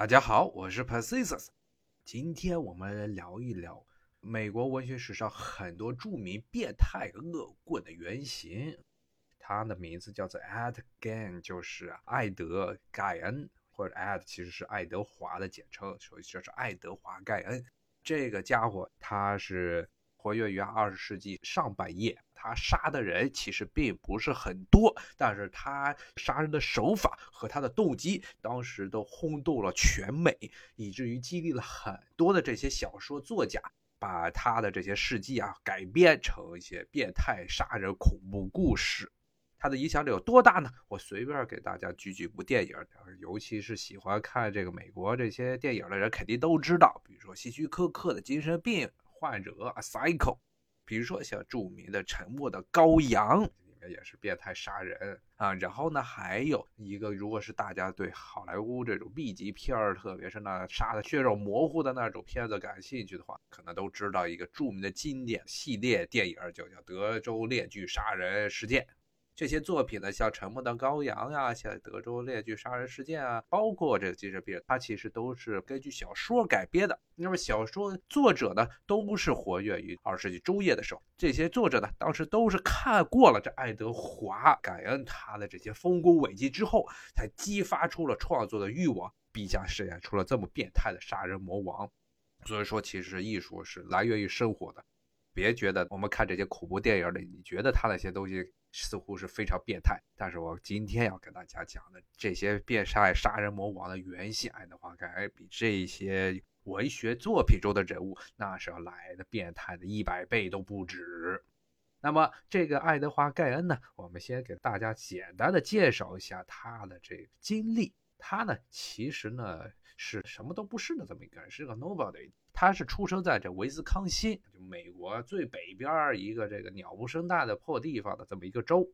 大家好，我是 Persis。今天我们来聊一聊美国文学史上很多著名变态恶棍的原型。他的名字叫做 Ed Gein，就是艾德·盖恩，或者 Ed 其实是爱德华的简称，所以就是爱德华·盖恩。这个家伙他是活跃于二十世纪上半叶。他杀的人其实并不是很多，但是他杀人的手法和他的动机当时都轰动了全美，以至于激励了很多的这些小说作家，把他的这些事迹啊改编成一些变态杀人恐怖故事。他的影响力有多大呢？我随便给大家举几部电影，尤其是喜欢看这个美国这些电影的人肯定都知道，比如说希区柯克的精神病患者《Psycho》。比如说像著名的《沉默的羔羊》里面也是变态杀人啊，然后呢还有一个，如果是大家对好莱坞这种 B 级片儿，特别是那杀的血肉模糊的那种片子感兴趣的话，可能都知道一个著名的经典系列电影，就叫《德州链锯杀人事件》。这些作品呢，像《沉默的羔羊》呀，像《德州链锯杀人事件》啊，包括这个《精神病》，它其实都是根据小说改编的。那么小说作者呢，都是活跃于二十世纪中叶的时候。这些作者呢，当时都是看过了这爱德华·感恩他的这些丰功伟绩之后，才激发出了创作的欲望，笔下饰演出了这么变态的杀人魔王。所以说，其实艺术是来源于生活的。别觉得我们看这些恐怖电影里，你觉得他那些东西。似乎是非常变态，但是我今天要跟大家讲的这些变态杀人魔王的原型爱德华盖恩，比这些文学作品中的人物那是要来的变态的一百倍都不止。那么这个爱德华盖恩呢，我们先给大家简单的介绍一下他的这个经历。他呢，其实呢是什么都不是的这么一个人，是个 nobody。他是出生在这维斯康辛，就美国最北边一个这个鸟不生蛋的破地方的这么一个州，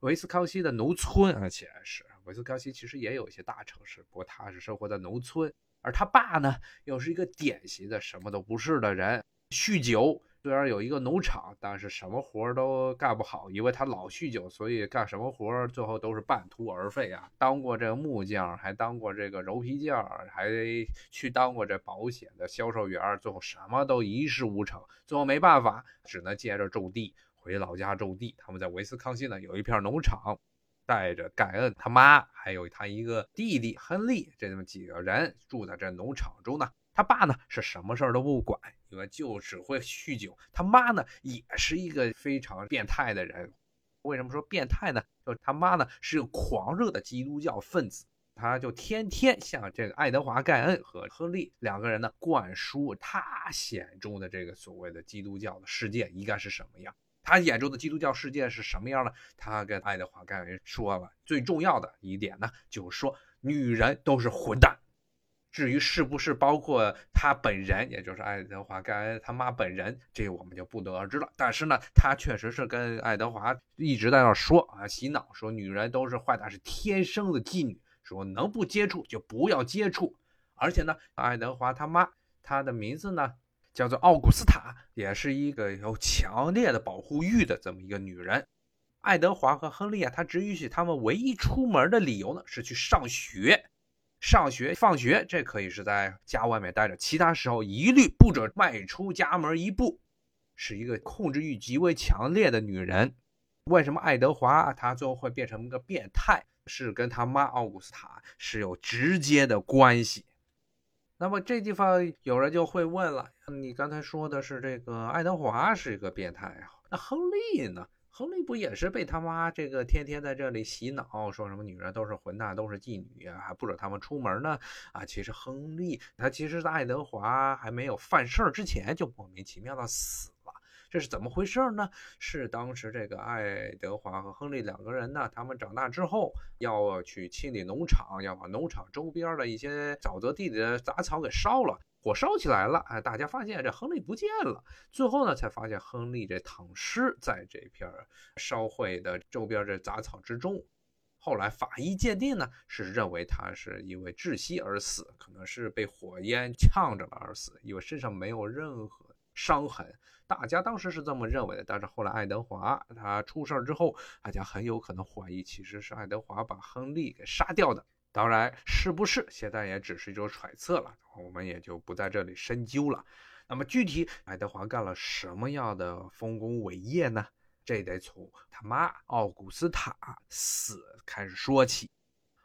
维斯康辛的农村，而且是维斯康辛其实也有一些大城市，不过他是生活在农村，而他爸呢又是一个典型的什么都不是的人，酗酒。虽然有一个农场，但是什么活都干不好，因为他老酗酒，所以干什么活最后都是半途而废啊。当过这个木匠，还当过这个柔皮匠，还去当过这保险的销售员，最后什么都一事无成。最后没办法，只能接着种地，回老家种地。他们在维斯康辛呢有一片农场，带着盖恩他妈，还有他一个弟弟亨利，这么几个人住在这农场中呢。他爸呢是什么事儿都不管，就只会酗酒。他妈呢也是一个非常变态的人。为什么说变态呢？就他妈呢是个狂热的基督教分子，他就天天向这个爱德华·盖恩和亨利两个人呢灌输他眼中的这个所谓的基督教的世界应该是什么样。他眼中的基督教世界是什么样呢？他跟爱德华·盖恩说了最重要的一点呢，就是说女人都是混蛋。至于是不是包括他本人，也就是爱德华·跟他妈本人，这我们就不得而知了。但是呢，他确实是跟爱德华一直在那说啊，洗脑说女人都是坏蛋，是天生的妓女，说能不接触就不要接触。而且呢，爱德华他妈，他的名字呢叫做奥古斯塔，也是一个有强烈的保护欲的这么一个女人。爱德华和亨利啊，他只允许他们唯一出门的理由呢是去上学。上学放学，这可以是在家外面待着，其他时候一律不准迈出家门一步。是一个控制欲极为强烈的女人。为什么爱德华他最后会变成一个变态？是跟他妈奥古斯塔是有直接的关系。那么这地方有人就会问了：你刚才说的是这个爱德华是一个变态啊，那亨利呢？亨利不也是被他妈这个天天在这里洗脑，说什么女人都是混蛋，都是妓女啊，还不准他们出门呢？啊，其实亨利他其实在爱德华还没有犯事儿之前就莫名其妙的死了，这是怎么回事呢？是当时这个爱德华和亨利两个人呢，他们长大之后要去清理农场，要把农场周边的一些沼泽地里的杂草给烧了。火烧起来了，哎，大家发现这亨利不见了。最后呢，才发现亨利这躺尸在这片烧毁的周边这杂草之中。后来法医鉴定呢，是认为他是因为窒息而死，可能是被火焰呛着了而死，因为身上没有任何伤痕。大家当时是这么认为的。但是后来爱德华他出事之后，大家很有可能怀疑，其实是爱德华把亨利给杀掉的。当然，是不是现在也只是一种揣测了，我们也就不在这里深究了。那么具体爱德华干了什么样的丰功伟业呢？这得从他妈奥古斯塔死开始说起。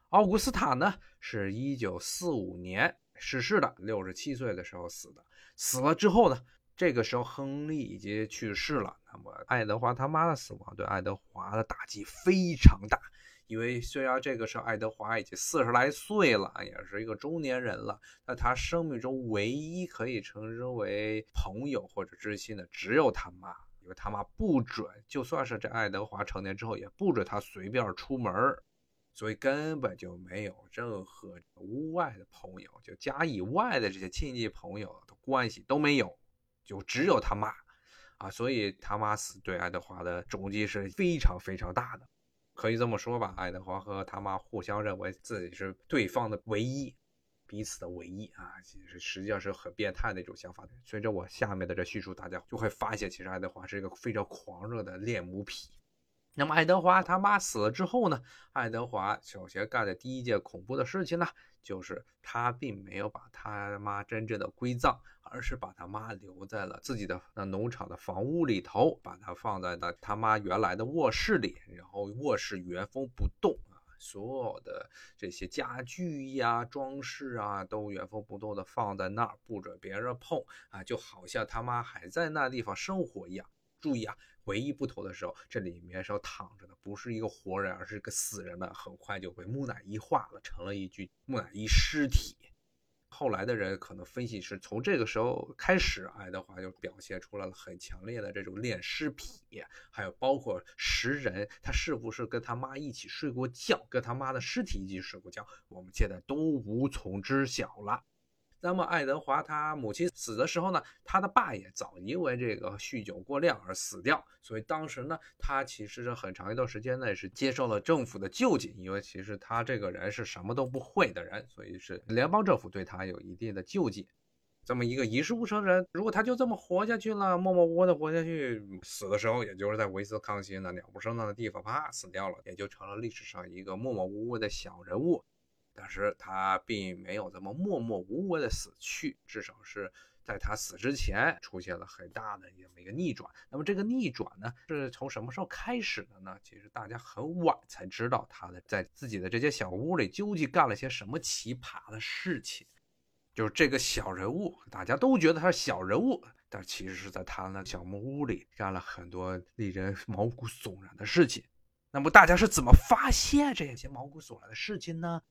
奥古斯塔呢，是一九四五年逝世的，六十七岁的时候死的。死了之后呢，这个时候亨利已经去世了。那么爱德华他妈的死亡对爱德华的打击非常大。因为虽然这个时候爱德华已经四十来岁了，也是一个中年人了，那他生命中唯一可以称之为朋友或者知心的，只有他妈。因为他妈不准，就算是这爱德华成年之后，也不准他随便出门，所以根本就没有任何屋外的朋友，就家以外的这些亲戚朋友的关系都没有，就只有他妈啊。所以他妈死对爱德华的冲击是非常非常大的。可以这么说吧，爱德华和他妈互相认为自己是对方的唯一，彼此的唯一啊，其实实际上是很变态的一种想法。随着我下面的这叙述，大家就会发现，其实爱德华是一个非常狂热的恋母癖。那么爱德华他妈死了之后呢？爱德华首先干的第一件恐怖的事情呢，就是他并没有把他妈真正的归葬。而是把他妈留在了自己的那农场的房屋里头，把他放在那他妈原来的卧室里，然后卧室原封不动啊，所有的这些家具呀、装饰啊，都原封不动的放在那儿，不准别人碰啊，就好像他妈还在那地方生活一样。注意啊，唯一不同的时候，这里面是要躺着的，不是一个活人，而是一个死人呢，很快就被木乃伊化了，成了一具木乃伊尸体。后来的人可能分析是从这个时候开始，爱德华就表现出了很强烈的这种恋尸癖，还有包括食人，他是不是跟他妈一起睡过觉，跟他妈的尸体一起睡过觉，我们现在都无从知晓了。那么爱德华他母亲死的时候呢，他的爸也早因为这个酗酒过量而死掉，所以当时呢，他其实是很长一段时间内是接受了政府的救济，因为其实他这个人是什么都不会的人，所以是联邦政府对他有一定的救济。这么一个一事无成的人，如果他就这么活下去了，默默无闻的活下去，死的时候也就是在维斯康星那鸟不生蛋的地方，啪死掉了，也就成了历史上一个默默无闻的小人物。但是他并没有这么默默无闻的死去，至少是在他死之前出现了很大的这么一个逆转。那么这个逆转呢，是从什么时候开始的呢？其实大家很晚才知道他的在自己的这间小屋里究竟干了些什么奇葩的事情。就是这个小人物，大家都觉得他是小人物，但其实是在他那小木屋里干了很多令人 毛骨悚然的事情。那么大家是怎么发现这些毛骨悚然的事情呢？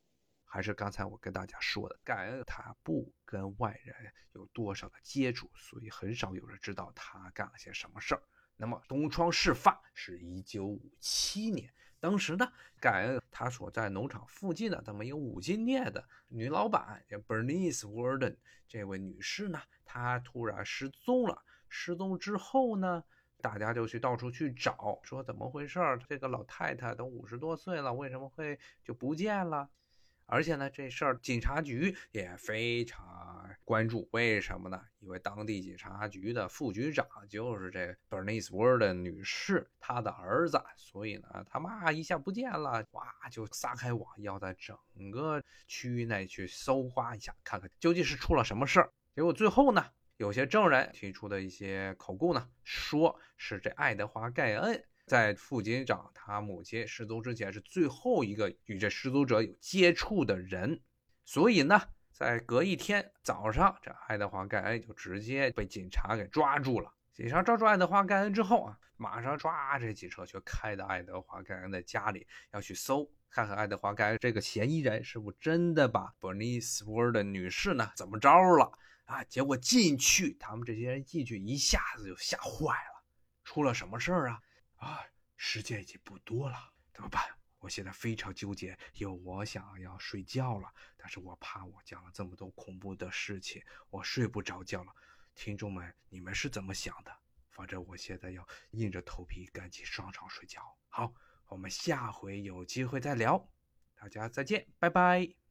还是刚才我跟大家说的，盖恩他不跟外人有多少的接触，所以很少有人知道他干了些什么事儿。那么东窗事发是一九五七年，当时呢，盖恩他所在农场附近的这么一个五金店的女老板叫 Bernice Warden，这位女士呢，她突然失踪了。失踪之后呢，大家就去到处去找，说怎么回事儿？这个老太太都五十多岁了，为什么会就不见了？而且呢，这事儿警察局也非常关注，为什么呢？因为当地警察局的副局长就是这 Bernice Warden 女士她的儿子，所以呢，他妈一下不见了，哇，就撒开网，要在整个区域内去搜刮一下，看看究竟是出了什么事儿。结果最后呢，有些证人提出的一些口供呢，说是这爱德华盖恩。在副警长他母亲失踪之前，是最后一个与这失踪者有接触的人，所以呢，在隔一天早上，这爱德华盖恩就直接被警察给抓住了。警察抓住爱德华盖恩之后啊，马上抓这警车去开到爱德华盖恩的家里，要去搜看看爱德华盖恩这个嫌疑人是否真的把 Bernice Ward 女士呢怎么着了啊？结果进去，他们这些人进去一下子就吓坏了，出了什么事儿啊？啊，时间已经不多了，怎么办？我现在非常纠结，因为我想要睡觉了，但是我怕我讲了这么多恐怖的事情，我睡不着觉了。听众们，你们是怎么想的？反正我现在要硬着头皮赶紧上床睡觉。好，我们下回有机会再聊，大家再见，拜拜。